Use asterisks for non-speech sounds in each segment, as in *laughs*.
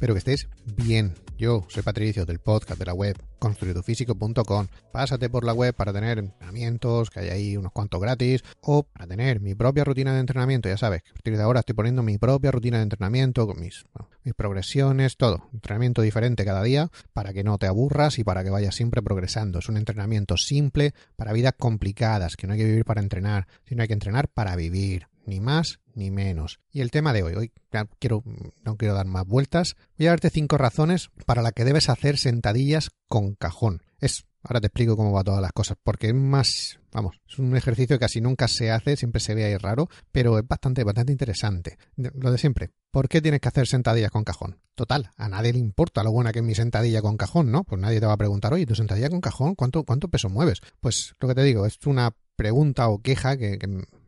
Espero que estés bien. Yo soy Patricio del podcast de la web construidofísico.com. Pásate por la web para tener entrenamientos, que hay ahí unos cuantos gratis, o para tener mi propia rutina de entrenamiento. Ya sabes, a partir de ahora estoy poniendo mi propia rutina de entrenamiento con mis, mis progresiones, todo. Entrenamiento diferente cada día para que no te aburras y para que vayas siempre progresando. Es un entrenamiento simple para vidas complicadas, que no hay que vivir para entrenar, sino hay que entrenar para vivir ni más ni menos. Y el tema de hoy, hoy quiero, no quiero dar más vueltas, voy a darte cinco razones para las que debes hacer sentadillas con cajón. Es, ahora te explico cómo va todas las cosas, porque es más, vamos, es un ejercicio que casi nunca se hace, siempre se ve ahí raro, pero es bastante, bastante interesante. Lo de siempre, ¿por qué tienes que hacer sentadillas con cajón? Total, a nadie le importa lo buena que es mi sentadilla con cajón, ¿no? Pues nadie te va a preguntar, oye, tu sentadilla con cajón, ¿cuánto, cuánto peso mueves? Pues lo que te digo, es una pregunta o queja que,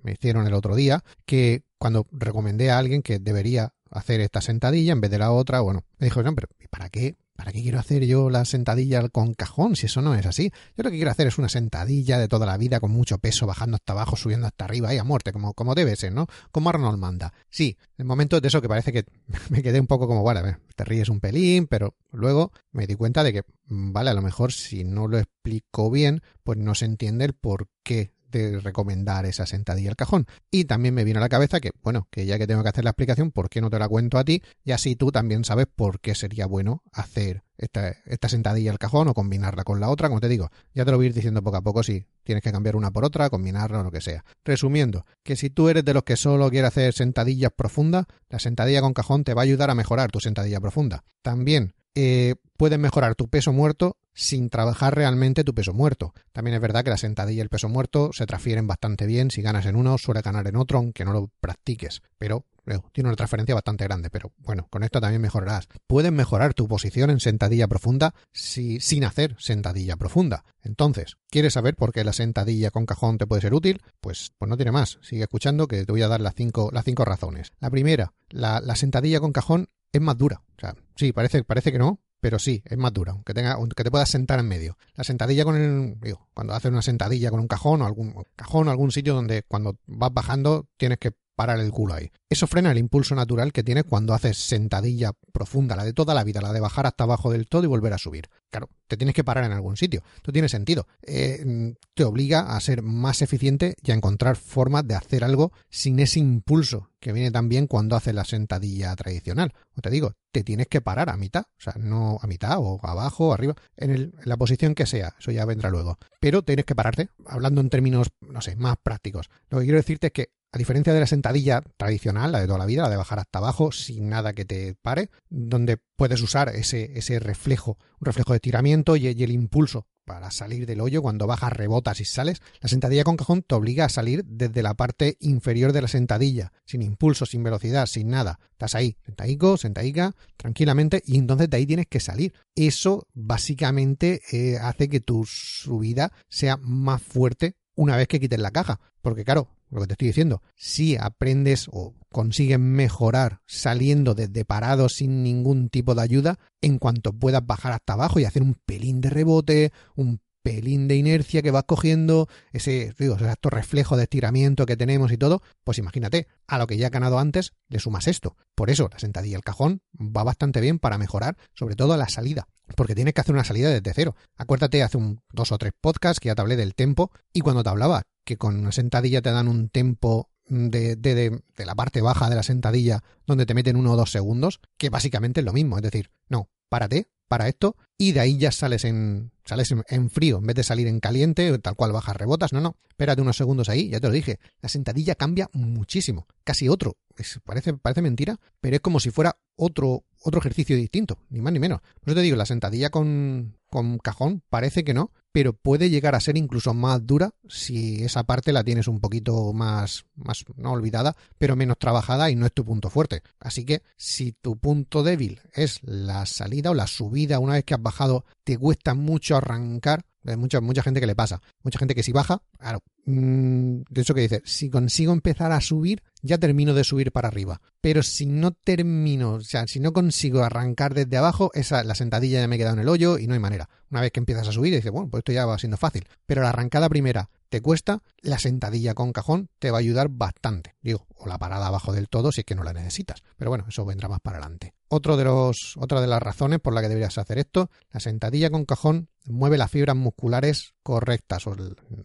me hicieron el otro día, que cuando recomendé a alguien que debería hacer esta sentadilla en vez de la otra, bueno, me dijo, no, pero ¿para qué? ¿Para qué quiero hacer yo la sentadilla con cajón si eso no es así? Yo lo que quiero hacer es una sentadilla de toda la vida con mucho peso, bajando hasta abajo, subiendo hasta arriba y a muerte, como, como debe ser, ¿no? Como Arnold manda. Sí, en momentos de eso que parece que *laughs* me quedé un poco como, ver, te ríes un pelín, pero luego me di cuenta de que, mm, vale, a lo mejor si no lo explico bien, pues no se entiende el por qué de recomendar esa sentadilla al cajón. Y también me viene a la cabeza que, bueno, que ya que tengo que hacer la explicación, ¿por qué no te la cuento a ti? Y así tú también sabes por qué sería bueno hacer esta, esta sentadilla al cajón o combinarla con la otra. Como te digo, ya te lo voy a ir diciendo poco a poco si tienes que cambiar una por otra, combinarla o lo que sea. Resumiendo, que si tú eres de los que solo quiere hacer sentadillas profundas, la sentadilla con cajón te va a ayudar a mejorar tu sentadilla profunda. También eh, puedes mejorar tu peso muerto sin trabajar realmente tu peso muerto. También es verdad que la sentadilla y el peso muerto se transfieren bastante bien. Si ganas en uno, suele ganar en otro, aunque no lo practiques. Pero tiene una transferencia bastante grande. Pero bueno, con esto también mejorarás. Puedes mejorar tu posición en sentadilla profunda si, sin hacer sentadilla profunda. Entonces, ¿quieres saber por qué la sentadilla con cajón te puede ser útil? Pues, pues no tiene más. Sigue escuchando que te voy a dar las cinco, las cinco razones. La primera, la, la sentadilla con cajón es más dura. O sea, sí, parece, parece que no, pero sí, es más dura, aunque, tenga, aunque te puedas sentar en medio. La sentadilla con el, cuando haces una sentadilla con un cajón o algún cajón o algún sitio donde cuando vas bajando tienes que parar el culo ahí. Eso frena el impulso natural que tienes cuando haces sentadilla profunda, la de toda la vida, la de bajar hasta abajo del todo y volver a subir. Claro, te tienes que parar en algún sitio. Esto tiene sentido. Eh, te obliga a ser más eficiente y a encontrar formas de hacer algo sin ese impulso que viene también cuando haces la sentadilla tradicional. O te digo, te tienes que parar a mitad, o sea, no a mitad o abajo o arriba, en, en la posición que sea, eso ya vendrá luego. Pero tienes que pararte, hablando en términos, no sé, más prácticos. Lo que quiero decirte es que a diferencia de la sentadilla tradicional, la de toda la vida, la de bajar hasta abajo sin nada que te pare, donde puedes usar ese, ese reflejo, un reflejo de tiramiento y, el impulso para salir del hoyo cuando bajas, rebotas y sales, la sentadilla con cajón te obliga a salir desde la parte inferior de la sentadilla, sin impulso, sin velocidad, sin nada. Estás ahí, sentadico, sentadica, tranquilamente, y entonces de ahí tienes que salir. Eso básicamente eh, hace que tu subida sea más fuerte una vez que quites la caja. Porque claro, lo que te estoy diciendo, si aprendes o consigues mejorar saliendo desde parado sin ningún tipo de ayuda, en cuanto puedas bajar hasta abajo y hacer un pelín de rebote, un pelín de inercia que vas cogiendo, ese, digo, reflejo de estiramiento que tenemos y todo, pues imagínate, a lo que ya has ganado antes, le sumas esto. Por eso, la sentadilla el cajón va bastante bien para mejorar, sobre todo la salida porque tienes que hacer una salida desde cero. Acuérdate, hace un, dos o tres podcasts que ya te hablé del tempo y cuando te hablaba que con una sentadilla te dan un tempo de, de, de, la parte baja de la sentadilla donde te meten uno o dos segundos, que básicamente es lo mismo. Es decir, no, párate, para esto, y de ahí ya sales en, sales en, frío, en vez de salir en caliente, tal cual bajas rebotas. No, no, espérate unos segundos ahí, ya te lo dije. La sentadilla cambia muchísimo, casi otro. parece, parece mentira, pero es como si fuera otro, otro ejercicio distinto, ni más ni menos. Por eso te digo, la sentadilla con, con cajón parece que no, pero puede llegar a ser incluso más dura si esa parte la tienes un poquito más, más no olvidada, pero menos trabajada y no es tu punto fuerte. Así que si tu punto débil es la salida o la subida una vez que has bajado, te cuesta mucho arrancar, mucha, mucha gente que le pasa. Mucha gente que si baja, claro, mm, de hecho que dice, si consigo empezar a subir, ya termino de subir para arriba. Pero si no termino, o sea, si no consigo arrancar desde abajo, esa, la sentadilla ya me he quedado en el hoyo y no hay manera. Una vez que empiezas a subir, dices, bueno, pues esto ya va siendo fácil. Pero la arrancada primera te cuesta, la sentadilla con cajón te va a ayudar bastante. Digo, o la parada abajo del todo si es que no la necesitas. Pero bueno, eso vendrá más para adelante. Otro de los, otra de las razones por la que deberías hacer esto, la sentadilla con cajón mueve las fibras musculares correctas o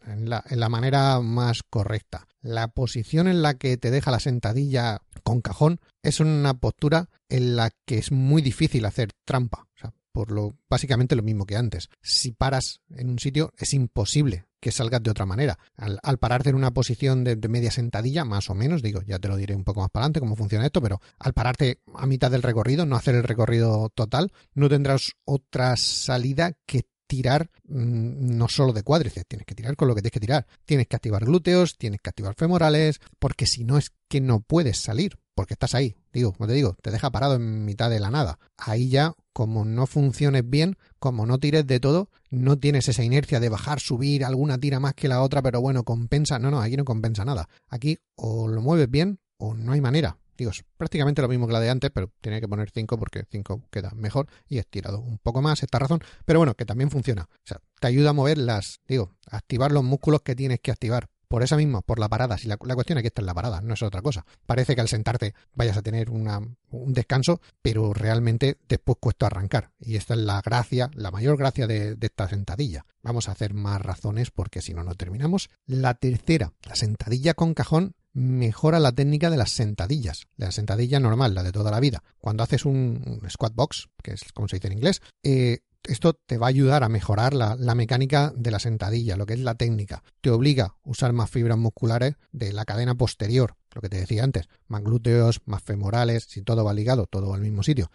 en la, en la manera más correcta. La posición en la que te deja la sentadilla con cajón es una postura en la que es muy difícil hacer trampa. Por lo básicamente lo mismo que antes. Si paras en un sitio es imposible que salgas de otra manera. Al, pararte en una posición de, media sentadilla, más o menos, digo, ya te lo diré un poco más para adelante cómo funciona esto, pero al pararte a mitad del recorrido, no hacer el recorrido total, no tendrás otra salida que tirar mm, no solo de cuádriceps, tienes que tirar con lo que tienes que tirar. Tienes que activar glúteos, tienes que activar femorales, porque si no es que no puedes salir, porque estás ahí. Digo, como te digo, te deja parado en mitad de la nada. Ahí ya, como no funciones bien, como no tires de todo, no tienes esa inercia de bajar, subir, alguna tira más que la otra, pero bueno, compensa. No, no, aquí no compensa nada. Aquí o lo mueves bien o no hay manera. Digo, es prácticamente lo mismo que la de antes, pero tiene que poner 5 porque 5 queda mejor y estirado un poco más esta razón. Pero bueno, que también funciona. O sea, te ayuda a mover las, digo, activar los músculos que tienes que activar. Por esa misma, por la parada. Si la, cuestión aquí está en la parada, no es otra cosa. Parece que al sentarte vayas a tener una, un descanso, pero realmente después cuesta arrancar. Y esta es la gracia, la mayor gracia de, de esta sentadilla. Vamos a hacer más razones porque si no, no terminamos. La tercera, la sentadilla con cajón mejora la técnica de las sentadillas, la sentadilla normal, la de toda la vida. Cuando haces un, squat box, que es como se dice en inglés, eh, esto te va a ayudar a mejorar la, mecánica de la sentadilla, lo que es la técnica. Te obliga a usar más fibras musculares de la cadena posterior, lo que te decía antes, más glúteos, más femorales, si todo va ligado, todo al mismo sitio.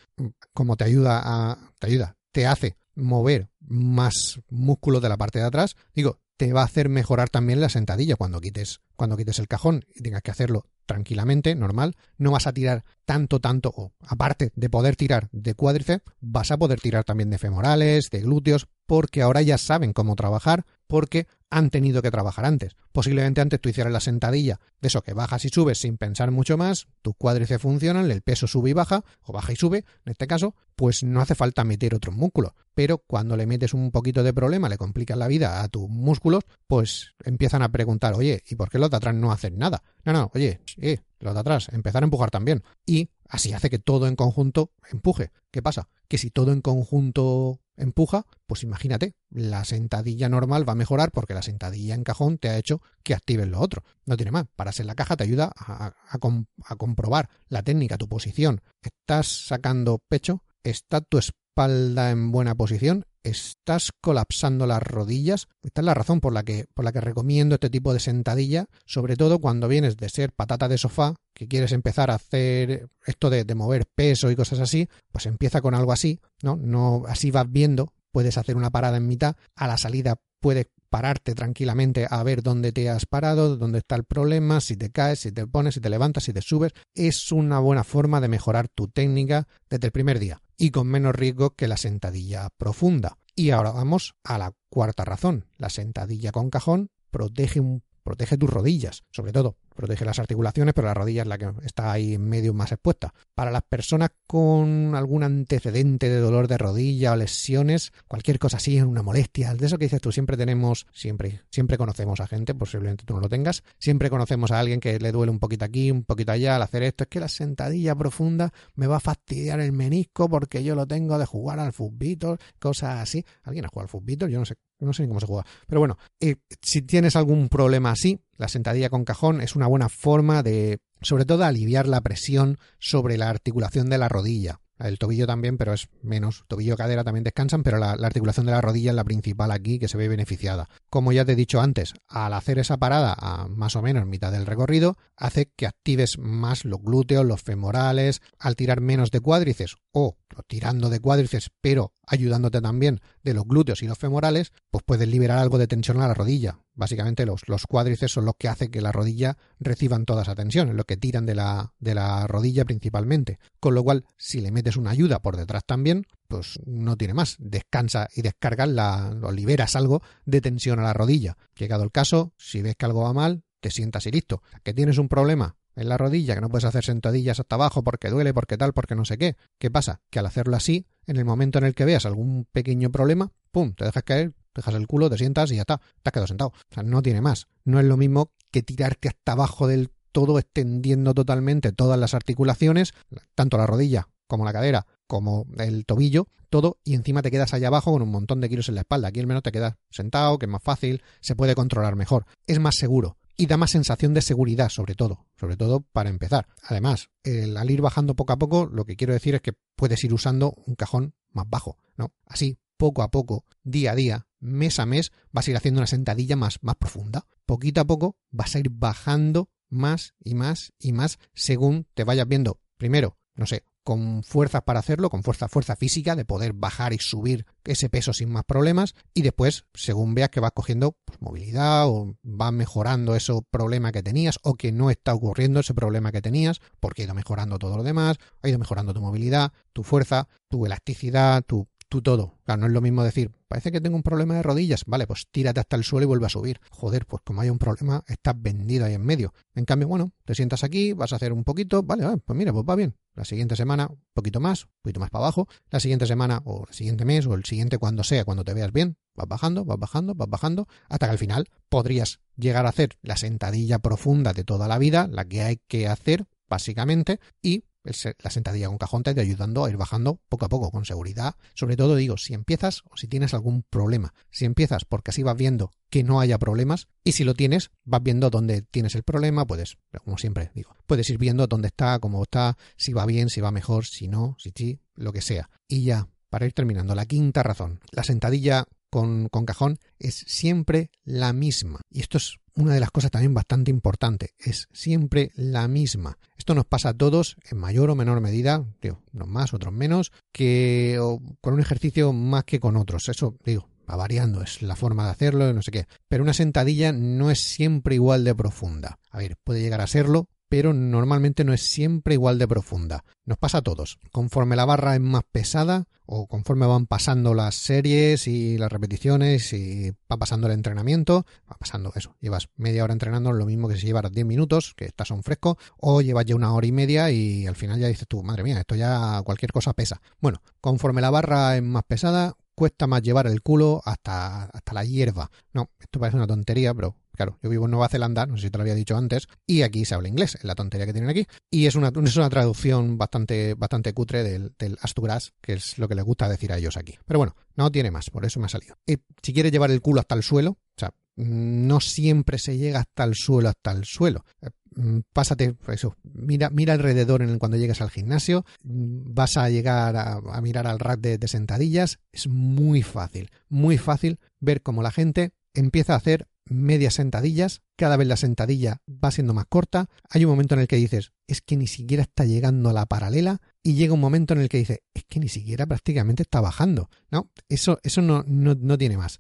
Como te ayuda a, te ayuda, te hace mover más músculos de la parte de atrás, digo, te va a hacer mejorar también la sentadilla cuando quites, cuando quites el cajón y tengas que hacerlo tranquilamente, normal. No vas a tirar tanto, tanto, o aparte de poder tirar de cuádriceps, vas a poder tirar también de femorales, de glúteos, porque ahora ya saben cómo trabajar, porque han tenido que trabajar antes. Posiblemente antes tú hicieras la sentadilla, de eso que bajas y subes sin pensar mucho más, tus cuádriceps funcionan, el peso sube y baja, o baja y sube, en este caso, pues no hace falta meter otros músculos. Pero cuando le metes un poquito de problema, le complicas la vida a tus músculos, pues empiezan a preguntar, oye, ¿y por qué los de atrás no hacen nada? No, no, oye, eh, los de atrás, empezar a empujar también. Y así hace que todo en conjunto empuje. ¿Qué pasa? Que si todo en conjunto empuja, pues imagínate, la sentadilla normal va a mejorar porque la sentadilla en cajón te ha hecho que actives lo otro. No tiene más. Para ser la caja te ayuda a comprobar la técnica, tu posición. ¿Estás sacando pecho? ¿Está tu espalda en buena posición? Estás colapsando las rodillas. Esta es la razón por la que, por la que recomiendo este tipo de sentadilla, sobre todo cuando vienes de ser patata de sofá, que quieres empezar a hacer esto de, de mover peso y cosas así, pues empieza con algo así, ¿no? No, así vas viendo, puedes hacer una parada en mitad, a la salida puedes pararte tranquilamente a ver dónde te has parado, dónde está el problema, si te caes, si te pones, si te levantas, si te subes. Es una buena forma de mejorar tu técnica desde el primer día y con menos riesgo que la sentadilla profunda. Y ahora vamos a la cuarta razón. La sentadilla con cajón protege protege tus rodillas, sobre todo, protege las articulaciones, pero la rodilla es la que está ahí en medio más expuesta. Para las personas con algún antecedente de dolor de rodilla o lesiones, cualquier cosa así, una molestia, de eso que dices tú, siempre tenemos, siempre, siempre conocemos a gente, posiblemente tú no lo tengas, siempre conocemos a alguien que le duele un poquito aquí, un poquito allá al hacer esto, es que la sentadilla profunda me va a fastidiar el menisco porque yo lo tengo de jugar al fútbol, cosas así. ¿Alguien ha jugado al fútbol? Yo no sé, no sé ni cómo se juega. Pero bueno, eh, si tienes algún problema así, la sentadilla con cajón es una buena forma de, sobre todo, aliviar la presión sobre la articulación de la rodilla. El tobillo también, pero es menos. Tobillo cadera también descansan, pero la, articulación de la rodilla es la principal aquí que se ve beneficiada. Como ya te he dicho antes, al hacer esa parada a más o menos mitad del recorrido, hace que actives más los glúteos, los femorales, al tirar menos de cuádriceps o tirando de cuádriceps, pero ayudándote también de los glúteos y los femorales, pues puedes liberar algo de tensión a la rodilla. Básicamente los, los cuádriceps son los que hacen que la rodilla reciban toda esa tensión, es lo que tiran de la, de la rodilla principalmente. Con lo cual, si le metes una ayuda por detrás también, pues no tiene más. Descansa y descargas la, o liberas algo de tensión a la rodilla. Llegado el caso, si ves que algo va mal, te sientas y listo. Que tienes un problema, en la rodilla, que no puedes hacer sentadillas hasta abajo porque duele, porque tal, porque no sé qué. ¿Qué pasa? Que al hacerlo así, en el momento en el que veas algún pequeño problema, ¡pum! te dejas caer, dejas el culo, te sientas y ya está, te has quedado sentado. O sea, no tiene más. No es lo mismo que tirarte hasta abajo del todo extendiendo totalmente todas las articulaciones, tanto la rodilla como la cadera, como el tobillo, todo, y encima te quedas allá abajo con un montón de kilos en la espalda. Aquí al menos te quedas sentado, que es más fácil, se puede controlar mejor, es más seguro y da más sensación de seguridad, sobre todo, sobre todo para empezar. Además, al ir bajando poco a poco, lo que quiero decir es que puedes ir usando un cajón más bajo, ¿no? Así, poco a poco, día a día, mes a mes, vas a ir haciendo una sentadilla más, más profunda. Poquito a poco vas a ir bajando más y más y más según te vayas viendo, primero, no sé, con fuerzas para hacerlo, con fuerza, fuerza física, de poder bajar y subir ese peso sin más problemas, y después, según veas que vas cogiendo pues, movilidad o va mejorando ese problema que tenías, o que no está ocurriendo ese problema que tenías, porque ha ido mejorando todo lo demás, ha ido mejorando tu movilidad, tu fuerza, tu elasticidad, tu tú todo. Claro, no es lo mismo decir, parece que tengo un problema de rodillas. Vale, pues tírate hasta el suelo y vuelve a subir. Joder, pues como hay un problema, estás vendido ahí en medio. En cambio, bueno, te sientas aquí, vas a hacer un poquito, vale, pues mira, pues va bien. La siguiente semana, un poquito más, un poquito más para abajo. La siguiente semana, o el siguiente mes, o el siguiente cuando sea, cuando te veas bien, vas bajando, vas bajando, vas bajando, hasta que al final podrías llegar a hacer la sentadilla profunda de toda la vida, la que hay que hacer, básicamente, y la sentadilla con cajón te ir ayudando a ir bajando poco a poco con seguridad. Sobre todo digo, si empiezas o si tienes algún problema. Si empiezas porque así vas viendo que no haya problemas y si lo tienes, vas viendo dónde tienes el problema, puedes, como siempre digo, puedes ir viendo dónde está, cómo está, si va bien, si va mejor, si no, si sí, lo que sea. Y ya, para ir terminando, la quinta razón. La sentadilla con, con cajón es siempre la misma. Y esto es una de las cosas también bastante importante, es siempre la misma. Esto nos pasa a todos en mayor o menor medida, digo, unos más, otros menos, que con un ejercicio más que con otros. Eso, digo, va variando, es la forma de hacerlo, no sé qué. Pero una sentadilla no es siempre igual de profunda. A ver, puede llegar a serlo, pero normalmente no es siempre igual de profunda. Nos pasa a todos. Conforme la barra es más pesada o conforme van pasando las series y las repeticiones y va pasando el entrenamiento, va pasando eso. Llevas media hora entrenando lo mismo que si llevaras 10 minutos, que estás un fresco, o llevas ya una hora y media y al final ya dices tú, madre mía, esto ya cualquier cosa pesa. Bueno, conforme la barra es más pesada, cuesta más llevar el culo hasta, hasta la hierba. No, esto parece una tontería, pero Claro, yo vivo en Nueva Zelanda, no sé si te lo había dicho antes, y aquí se habla inglés, es la tontería que tienen aquí. Y es una, es una traducción bastante, bastante cutre del, del Astugras, que es lo que les gusta decir a ellos aquí. Pero bueno, no tiene más, por eso me ha salido. Y si quieres llevar el culo hasta el suelo, o sea, no siempre se llega hasta el suelo, hasta el suelo. Eh, mm, pásate, eso, mira, mira alrededor en cuando llegues al gimnasio, mm, vas a llegar a, mirar al rack de, sentadillas, es muy fácil, muy fácil ver cómo la gente empieza a hacer medias sentadillas, cada vez la sentadilla va siendo más corta, hay un momento en el que dices, es que ni siquiera está llegando a la paralela y llega un momento en el que dices, es que ni siquiera prácticamente está bajando. No, eso, eso no, no, no tiene más.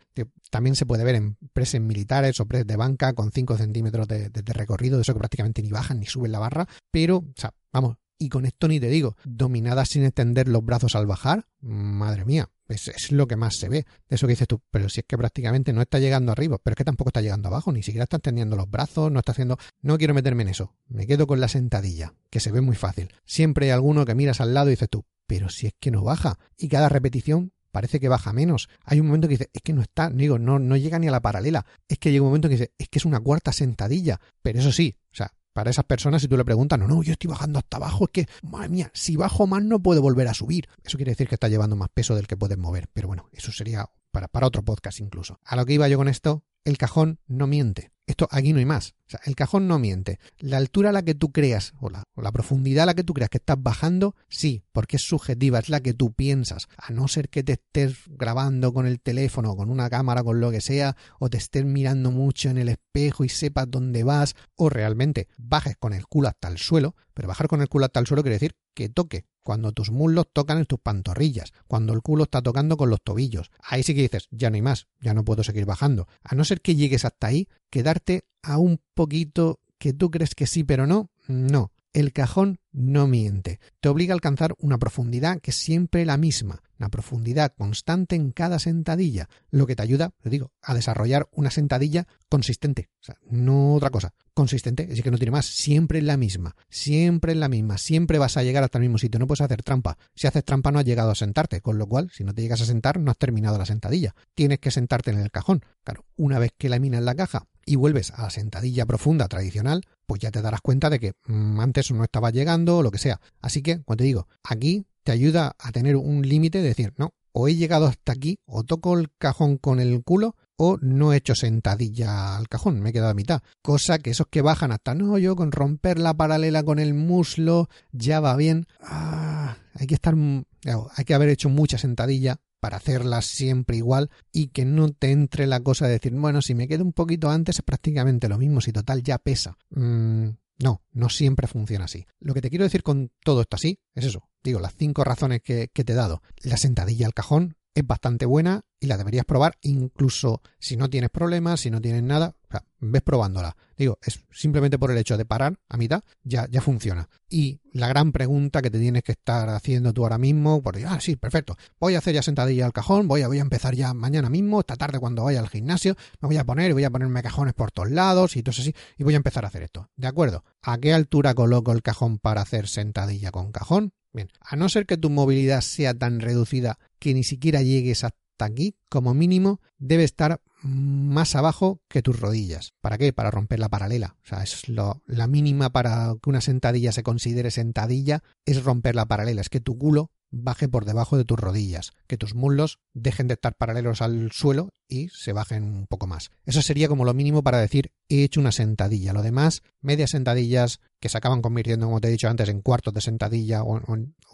También se puede ver en preses militares o preses de banca con 5 centímetros de, de, recorrido, de eso que prácticamente ni bajan ni suben la barra, pero, o sea, vamos, y con esto ni te digo, dominadas sin extender los brazos al bajar, madre mía, es, es, lo que más se ve. Eso que dices tú, pero si es que prácticamente no está llegando arriba, pero es que tampoco está llegando abajo, ni siquiera está extendiendo los brazos, no está haciendo. No quiero meterme en eso, me quedo con la sentadilla, que se ve muy fácil. Siempre hay alguno que miras al lado y dices tú, pero si es que no baja, y cada repetición parece que baja menos. Hay un momento que dice, es que no está, digo, no, no llega ni a la paralela. Es que llega un momento que dice, es que es una cuarta sentadilla. Pero eso sí, o sea, para esas personas, si tú le preguntas, no, no, yo estoy bajando hasta abajo, es que, madre mía, si bajo más no puedo volver a subir. Eso quiere decir que está llevando más peso del que puedes mover. Pero bueno, eso sería para, para otro podcast incluso. A lo que iba yo con esto, el cajón no miente. Esto aquí no hay más. O sea, el cajón no miente. La altura a la que tú creas, o la, o la, profundidad a la que tú creas que estás bajando, sí, porque es subjetiva, es la que tú piensas. A no ser que te estés grabando con el teléfono, con una cámara, con lo que sea, o te estés mirando mucho en el espejo y sepas dónde vas, o realmente bajes con el culo hasta el suelo. Pero bajar con el culo hasta el suelo quiere decir que toque cuando tus muslos tocan en tus pantorrillas, cuando el culo está tocando con los tobillos. Ahí sí que dices, ya no hay más, ya no puedo seguir bajando. A no ser que llegues hasta ahí, quedarte a un poquito que tú crees que sí, pero no, no. El cajón no miente. Te obliga a alcanzar una profundidad que es siempre la misma, una profundidad constante en cada sentadilla, lo que te ayuda, te digo, a desarrollar una sentadilla consistente. O sea, no otra cosa. Consistente, así que no tiene más. Siempre es la misma. Siempre es la misma. Siempre vas a llegar hasta el mismo sitio. No puedes hacer trampa. Si haces trampa no has llegado a sentarte, con lo cual, si no te llegas a sentar, no has terminado la sentadilla. Tienes que sentarte en el cajón. Claro, una vez que laminas la caja y vuelves a la sentadilla profunda tradicional, pues ya te darás cuenta de que mm, antes no estaba llegando o lo que sea. Así que, cuando te digo, aquí te ayuda a tener un límite de decir, no, o he llegado hasta aquí, o toco el cajón con el culo, o no he hecho sentadilla al cajón, me he quedado a mitad. Cosa que esos que bajan hasta, no, yo con romper la paralela con el muslo, ya va bien. Ah, hay que estar, hay que haber hecho mucha sentadilla para hacerlas siempre igual y que no te entre la cosa de decir, bueno, si me quedo un poquito antes es prácticamente lo mismo, si total ya pesa. Mm, no, no siempre funciona así. Lo que te quiero decir con todo esto así es eso. Digo, las cinco razones que, que te he dado. La sentadilla al cajón es bastante buena y la deberías probar incluso si no tienes problemas, si no tienes nada, sea, ves probándola. Digo, es simplemente por el hecho de parar a mitad, ya, ya funciona. Y la gran pregunta que te tienes que estar haciendo tú ahora mismo, porque, ah, sí, perfecto, voy a hacer ya sentadilla al cajón, voy a, voy a empezar ya mañana mismo, esta tarde cuando vaya al gimnasio, me voy a poner y voy a ponerme cajones por todos lados y todo así, y voy a empezar a hacer esto. ¿De acuerdo? ¿A qué altura coloco el cajón para hacer sentadilla con cajón? Bien, a no ser que tu movilidad sea tan reducida que ni siquiera llegues hasta aquí, como mínimo, debe estar más abajo que tus rodillas. ¿Para qué? Para romper la paralela. O sea, es lo, la mínima para que una sentadilla se considere sentadilla, es romper la paralela. Es que tu culo baje por debajo de tus rodillas, que tus muslos dejen de estar paralelos al suelo y se bajen un poco más. Eso sería como lo mínimo para decir he hecho una sentadilla. Lo demás, medias sentadillas que se acaban convirtiendo, como te he dicho antes, en cuartos de sentadilla o,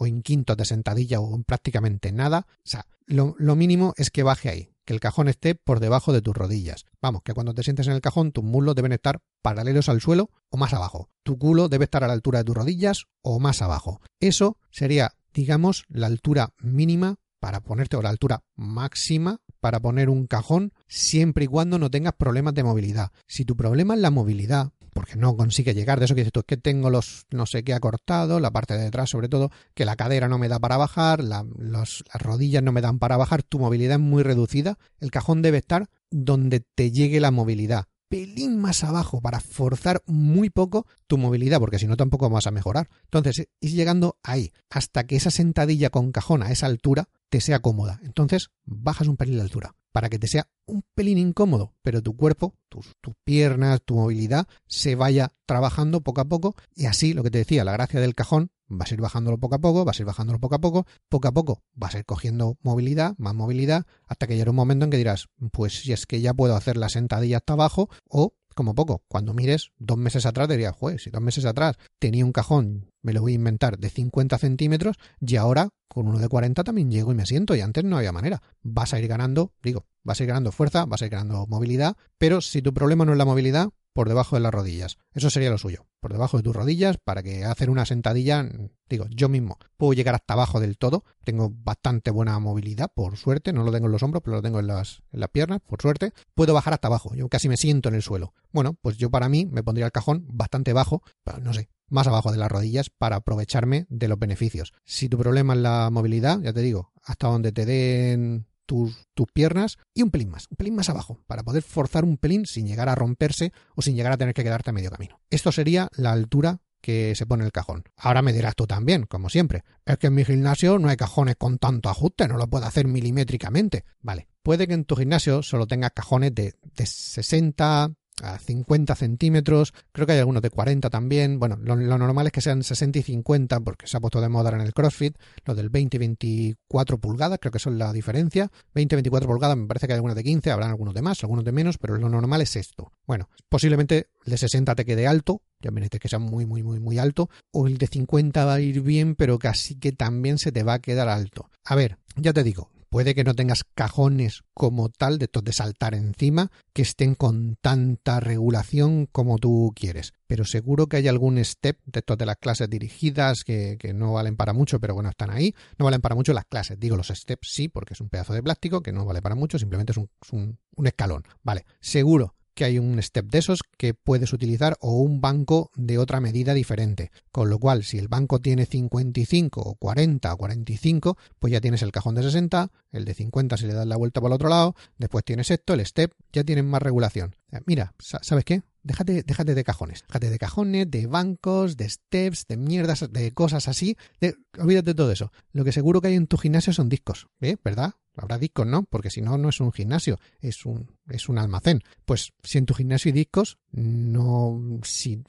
en quintos de sentadilla o en prácticamente nada. O sea, lo, lo mínimo es que baje ahí, que el cajón esté por debajo de tus rodillas. Vamos, que cuando te sientes en el cajón tus muslos deben estar paralelos al suelo o más abajo. Tu culo debe estar a la altura de tus rodillas o más abajo. Eso sería digamos, la altura mínima para ponerte o la altura máxima para poner un cajón siempre y cuando no tengas problemas de movilidad. Si tu problema es la movilidad, porque no consigue llegar de eso que dices tú, es que tengo los no sé qué acortado, la parte de detrás sobre todo, que la cadera no me da para bajar, las rodillas no me dan para bajar, tu movilidad es muy reducida, el cajón debe estar donde te llegue la movilidad pelín más abajo para forzar muy poco tu movilidad, porque si no tampoco vas a mejorar. Entonces, ir llegando ahí, hasta que esa sentadilla con cajón a esa altura te sea cómoda. Entonces, bajas un pelín de altura para que te sea un pelín incómodo, pero tu cuerpo, tus, tus, piernas, tu movilidad se vaya trabajando poco a poco y así, lo que te decía, la gracia del cajón, vas a ir bajándolo poco a poco, vas a ir bajándolo poco a poco, poco a poco vas a ir cogiendo movilidad, más movilidad, hasta que llegue un momento en que dirás, pues si es que ya puedo hacer la sentadilla hasta abajo o como poco. Cuando mires dos meses atrás dirías, pues si dos meses atrás tenía un cajón, me lo voy a inventar, de 50 centímetros y ahora con uno de 40 también llego y me siento y antes no había manera. Vas a ir ganando, digo, vas a ir ganando fuerza, vas a ir ganando movilidad, pero si tu problema no es la movilidad, por debajo de las rodillas. Eso sería lo suyo, por debajo de tus rodillas para que hacer una sentadilla, digo, yo mismo puedo llegar hasta abajo del todo, tengo bastante buena movilidad, por suerte, no lo tengo en los hombros, pero lo tengo en las, en las piernas, por suerte, puedo bajar hasta abajo, yo casi me siento en el suelo. Bueno, pues yo para mí me pondría el cajón bastante bajo, no sé, más abajo de las rodillas para aprovecharme de los beneficios. Si tu problema es la movilidad, ya te digo, hasta donde te den tus, piernas y un pelín más, un pelín más abajo, para poder forzar un pelín sin llegar a romperse o sin llegar a tener que quedarte a medio camino. Esto sería la altura que se pone el cajón. Ahora me dirás tú también, como siempre, es que en mi gimnasio no hay cajones con tanto ajuste, no lo puedo hacer milimétricamente. Vale, puede que en tu gimnasio solo tengas cajones de, de 60, a 50 centímetros, creo que hay algunos de 40 también, bueno, lo, normal es que sean 60 y 50 porque se ha puesto de moda en el CrossFit, lo del 20 y 24 pulgadas, creo que son la diferencia, 20 y 24 pulgadas me parece que hay algunos de 15, habrán algunos de más, algunos de menos, pero lo normal es esto. Bueno, posiblemente el de 60 te quede alto, ya me que sea muy, muy, muy, muy alto, o el de 50 va a ir bien, pero casi que también se te va a quedar alto. A ver, ya te digo, Puede que no tengas cajones como tal, de estos de saltar encima, que estén con tanta regulación como tú quieres. Pero seguro que hay algún step de estos de las clases dirigidas que, no valen para mucho, pero bueno, están ahí. No valen para mucho las clases. Digo los steps sí, porque es un pedazo de plástico que no vale para mucho, simplemente es un, un escalón. Vale, seguro que hay un step de esos que puedes utilizar o un banco de otra medida diferente. Con lo cual, si el banco tiene 55 o 40 o 45, pues ya tienes el cajón de 60, el de 50 si le das la vuelta por el otro lado, después tienes esto, el step, ya tienen más regulación. Mira, ¿sabes qué? Déjate, déjate de cajones. Déjate de cajones, de bancos, de steps, de mierdas, de cosas así. De, olvídate de todo eso. Lo que seguro que hay en tu gimnasio son discos, ¿eh? ¿verdad? Habrá discos, ¿no? Porque si no, no es un gimnasio, es un, es un almacén. Pues si en tu gimnasio hay discos, no, si,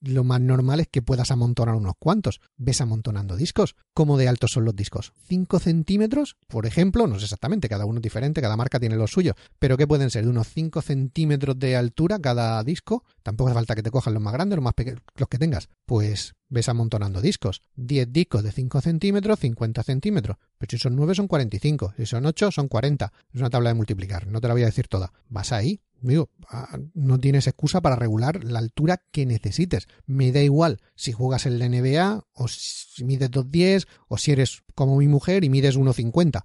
lo más normal es que puedas amontonar unos cuantos. Ves amontonando discos. ¿Cómo de altos son los discos? ¿5 centímetros? Por ejemplo, no sé exactamente, cada uno es diferente, cada marca tiene lo suyo, pero ¿qué pueden ser? De unos 5 centímetros de altura cada disco. Tampoco hace falta que te cojan los más grandes, los más pequeños, los que tengas. Pues ves amontonando discos. 10 discos de 5 centímetros, 50 centímetros. Pero si son 9 son 45, si son 8 son 40. Es una tabla de multiplicar, no te la voy a decir toda. Vas ahí, ah, no tienes excusa para regular la altura que necesites. Me da igual si juegas en la NBA o si mides 2.10 o si eres como mi mujer y mides 1,50.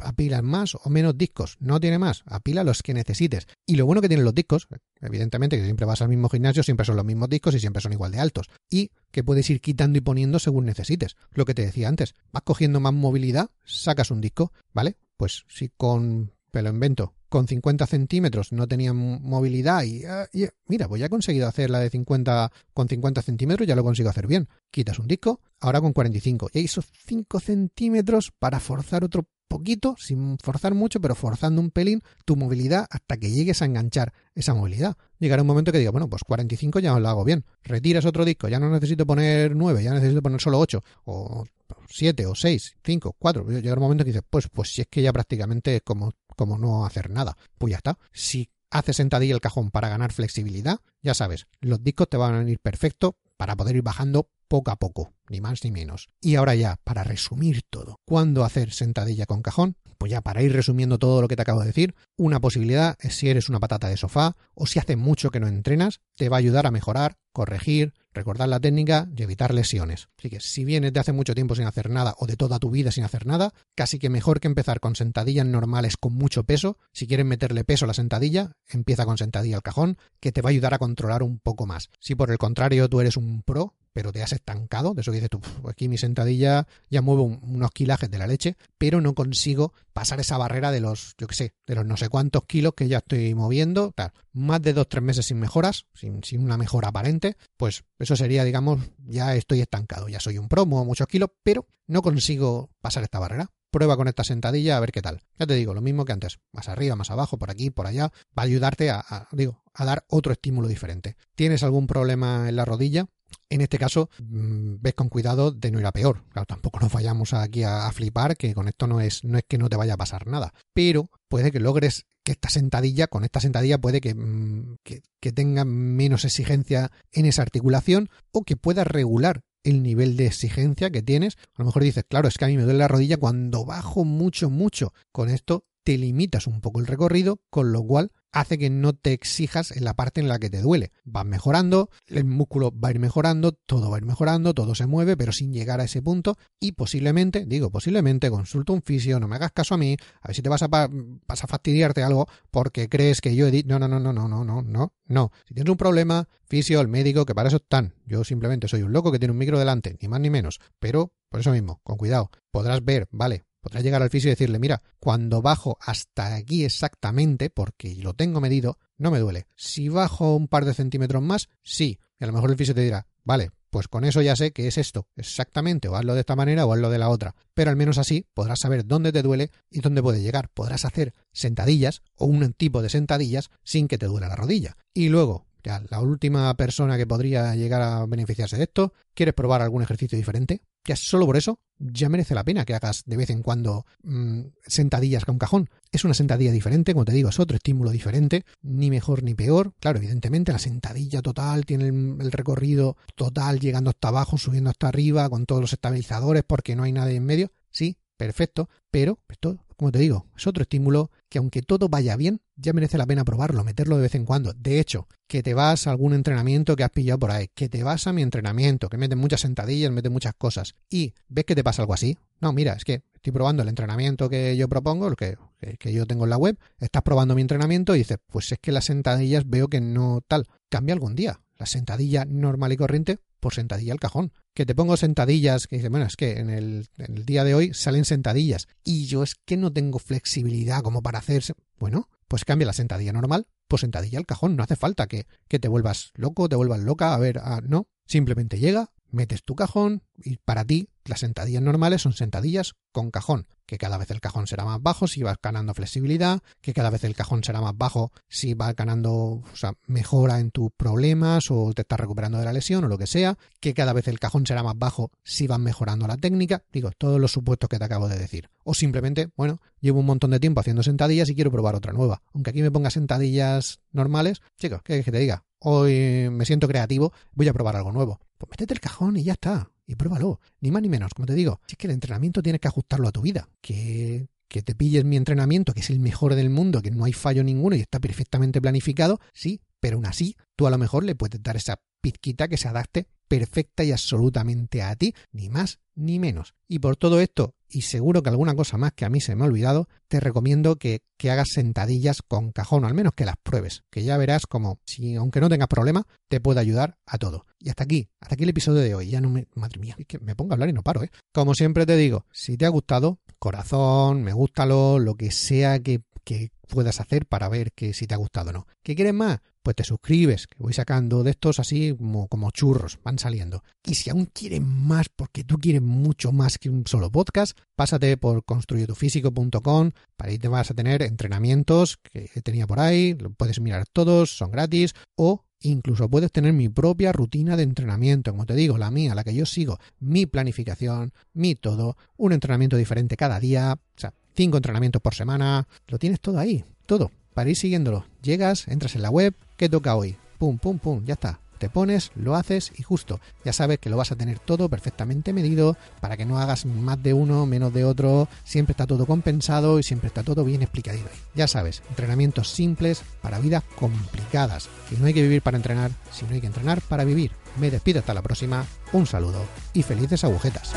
Apilas más o menos discos, no tiene más, apila los que necesites. Y lo bueno que tienen los discos, evidentemente que siempre vas al mismo gimnasio, siempre son los mismos discos y siempre son igual de altos. Y que puedes ir quitando y poniendo según necesites. Lo que te decía antes, vas cogiendo más movilidad, sacas un disco, ¿vale? Pues si con, pero lo invento, con 50 centímetros no tenían movilidad y, ah, mira, pues ya he conseguido hacer la de 50 con 50 centímetros, ya lo consigo hacer bien. Quitas un disco, ahora con 45. Y esos 5 centímetros para forzar otro poquito, sin forzar mucho, pero forzando un pelín tu movilidad hasta que llegues a enganchar esa movilidad. Llegará un momento que diga, bueno, pues 45 ya lo hago bien. Retiras otro disco, ya no necesito poner 9, ya necesito poner solo 8, o 7, o 6, 5, 4. Llegará un momento que dices, pues, pues si es que ya prácticamente es como como no hacer nada. Pues ya está. Si haces sentadilla el cajón para ganar flexibilidad, ya sabes, los discos te van a venir perfecto para poder ir bajando poco a poco, ni más ni menos. Y ahora ya, para resumir todo, ¿cuándo hacer sentadilla con cajón? Pues ya para ir resumiendo todo lo que te acabo de decir, una posibilidad es si eres una patata de sofá o si hace mucho que no entrenas, te va a ayudar a mejorar, corregir, recordar la técnica y evitar lesiones. Así que si vienes de hace mucho tiempo sin hacer nada o de toda tu vida sin hacer nada, casi que mejor que empezar con sentadillas normales con mucho peso. Si quieres meterle peso a la sentadilla, empieza con sentadilla al cajón, que te va a ayudar a controlar un poco más. Si por el contrario tú eres un pro, pero te has estancado, de eso que dices tú, aquí mi sentadilla ya muevo unos kilajes de la leche, pero no consigo pasar esa barrera de los, yo qué sé, de los no sé cuántos kilos que ya estoy moviendo, más de dos, tres meses sin mejoras, sin, una mejora aparente, pues eso sería, digamos, ya estoy estancado, ya soy un pro, muevo muchos kilos, pero no consigo pasar esta barrera prueba con esta sentadilla a ver qué tal. Ya te digo, lo mismo que antes, más arriba, más abajo, por aquí, por allá, va a ayudarte a, digo, a dar otro estímulo diferente. ¿Tienes algún problema en la rodilla? En este caso, mm, ves con cuidado de no ir a peor. Claro, tampoco nos vayamos aquí a, flipar, que con esto no es, no es que no te vaya a pasar nada. Pero puede que logres que esta sentadilla, con esta sentadilla puede que, mm, que, que tenga menos exigencia en esa articulación o que pueda regular el nivel de exigencia que tienes. A lo mejor dices, claro, es que a mí me duele la rodilla cuando bajo mucho, mucho. Con esto te limitas un poco el recorrido, con lo cual hace que no te exijas en la parte en la que te duele. Vas mejorando, el músculo va a ir mejorando, todo va a ir mejorando, todo se mueve, pero sin llegar a ese punto y posiblemente, digo posiblemente, consulta un fisio, no me hagas caso a mí, a ver si te vas a, vas a fastidiarte algo porque crees que yo he dicho, no, no, no, no, no, no, no, no, no. Si tienes un problema, fisio, el médico, que para eso están. Yo simplemente soy un loco que tiene un micro delante, ni más ni menos. Pero, por eso mismo, con cuidado, podrás ver, vale, Podrás llegar al fisio y decirle, mira, cuando bajo hasta aquí exactamente, porque lo tengo medido, no me duele. Si bajo un par de centímetros más, sí. Y a lo mejor el fisio te dirá, vale, pues con eso ya sé que es esto, exactamente, o hazlo de esta manera o hazlo de la otra. Pero al menos así podrás saber dónde te duele y dónde puede llegar. Podrás hacer sentadillas o un tipo de sentadillas sin que te duela la rodilla. Y luego, ya la última persona que podría llegar a beneficiarse de esto, ¿quieres probar algún ejercicio diferente? Ya solo por eso ya merece la pena que hagas de vez en cuando mm, sentadillas con cajón. Es una sentadilla diferente, como te digo, es otro estímulo diferente, ni mejor ni peor. Claro, evidentemente la sentadilla total tiene el, recorrido total llegando hasta abajo, subiendo hasta arriba, con todos los estabilizadores porque no hay nada en medio. Sí, perfecto, pero esto como te digo, es otro estímulo que aunque todo vaya bien, ya merece la pena probarlo, meterlo de vez en cuando. De hecho, que te vas a algún entrenamiento que has pillado por ahí, que te vas a mi entrenamiento, que metes muchas sentadillas, metes muchas cosas, y ves que te pasa algo así. No, mira, es que estoy probando el entrenamiento que yo propongo, el que, que yo tengo en la web, estás probando mi entrenamiento y dices, pues es que las sentadillas veo que no tal. Cambia algún día. La sentadilla normal y corriente por sentadilla al cajón. Que te pongo sentadillas, que dice, bueno, es que en el, día de hoy salen sentadillas y yo es que no tengo flexibilidad como para hacer. Bueno, pues cambia la sentadilla normal por sentadilla al cajón. No hace falta que, que te vuelvas loco, te vuelvas loca. A ver, no. Simplemente llega, metes tu cajón y para ti las sentadillas normales son sentadillas con cajón, que cada vez el cajón será más bajo si vas ganando flexibilidad, que cada vez el cajón será más bajo si vas ganando, o sea, mejora en tus problemas o te estás recuperando de la lesión o lo que sea, que cada vez el cajón será más bajo si vas mejorando la técnica, digo, todos los supuestos que te acabo de decir. O simplemente, bueno, llevo un montón de tiempo haciendo sentadillas y quiero probar otra nueva. Aunque aquí me ponga sentadillas normales, chicos, ¿qué que te diga? Hoy me siento creativo, voy a probar algo nuevo. Pues métete el cajón y ya está y pruébalo. Ni más ni menos, como te digo. Si es que el entrenamiento tienes que ajustarlo a tu vida. Que, que te pilles mi entrenamiento, que es el mejor del mundo, que no hay fallo ninguno y está perfectamente planificado, sí, pero aún así tú a lo mejor le puedes dar esa pizquita que se adapte perfecta y absolutamente a ti, ni más ni menos. Y por todo esto, y seguro que alguna cosa más que a mí se me ha olvidado, te recomiendo que, que hagas sentadillas con cajón, al menos que las pruebes, que ya verás como, si aunque no tengas problema, te puede ayudar a todo. Y hasta aquí, hasta aquí el episodio de hoy. Ya no me, madre mía, es que me pongo a hablar y no paro, ¿eh? Como siempre te digo, si te ha gustado, corazón, me gustalo, lo que sea que, que puedas hacer para ver que si te ha gustado o no. ¿Qué quieres más? Pues te suscribes, que voy sacando de estos así como, como churros, van saliendo. Y si aún quieres más, porque tú quieres mucho más que un solo podcast, pásate por construyetufísico.com, para ahí te vas a tener entrenamientos que tenía por ahí, lo puedes mirar todos, son gratis, o Incluso puedes tener mi propia rutina de entrenamiento, como te digo, la mía, la que yo sigo, mi planificación, mi todo, un entrenamiento diferente cada día, o sea, cinco entrenamientos por semana, lo tienes todo ahí, todo, para ir siguiéndolo. Llegas, entras en la web, ¿qué toca hoy? Pum, pum, pum, ya está. Te pones, lo haces y justo, ya sabes que lo vas a tener todo perfectamente medido para que no hagas más de uno, menos de otro, siempre está todo compensado y siempre está todo bien explicadito. Ya sabes, entrenamientos simples para vidas complicadas, que no hay que vivir para entrenar, sino hay que entrenar para vivir. Me despido hasta la próxima, un saludo y felices agujetas.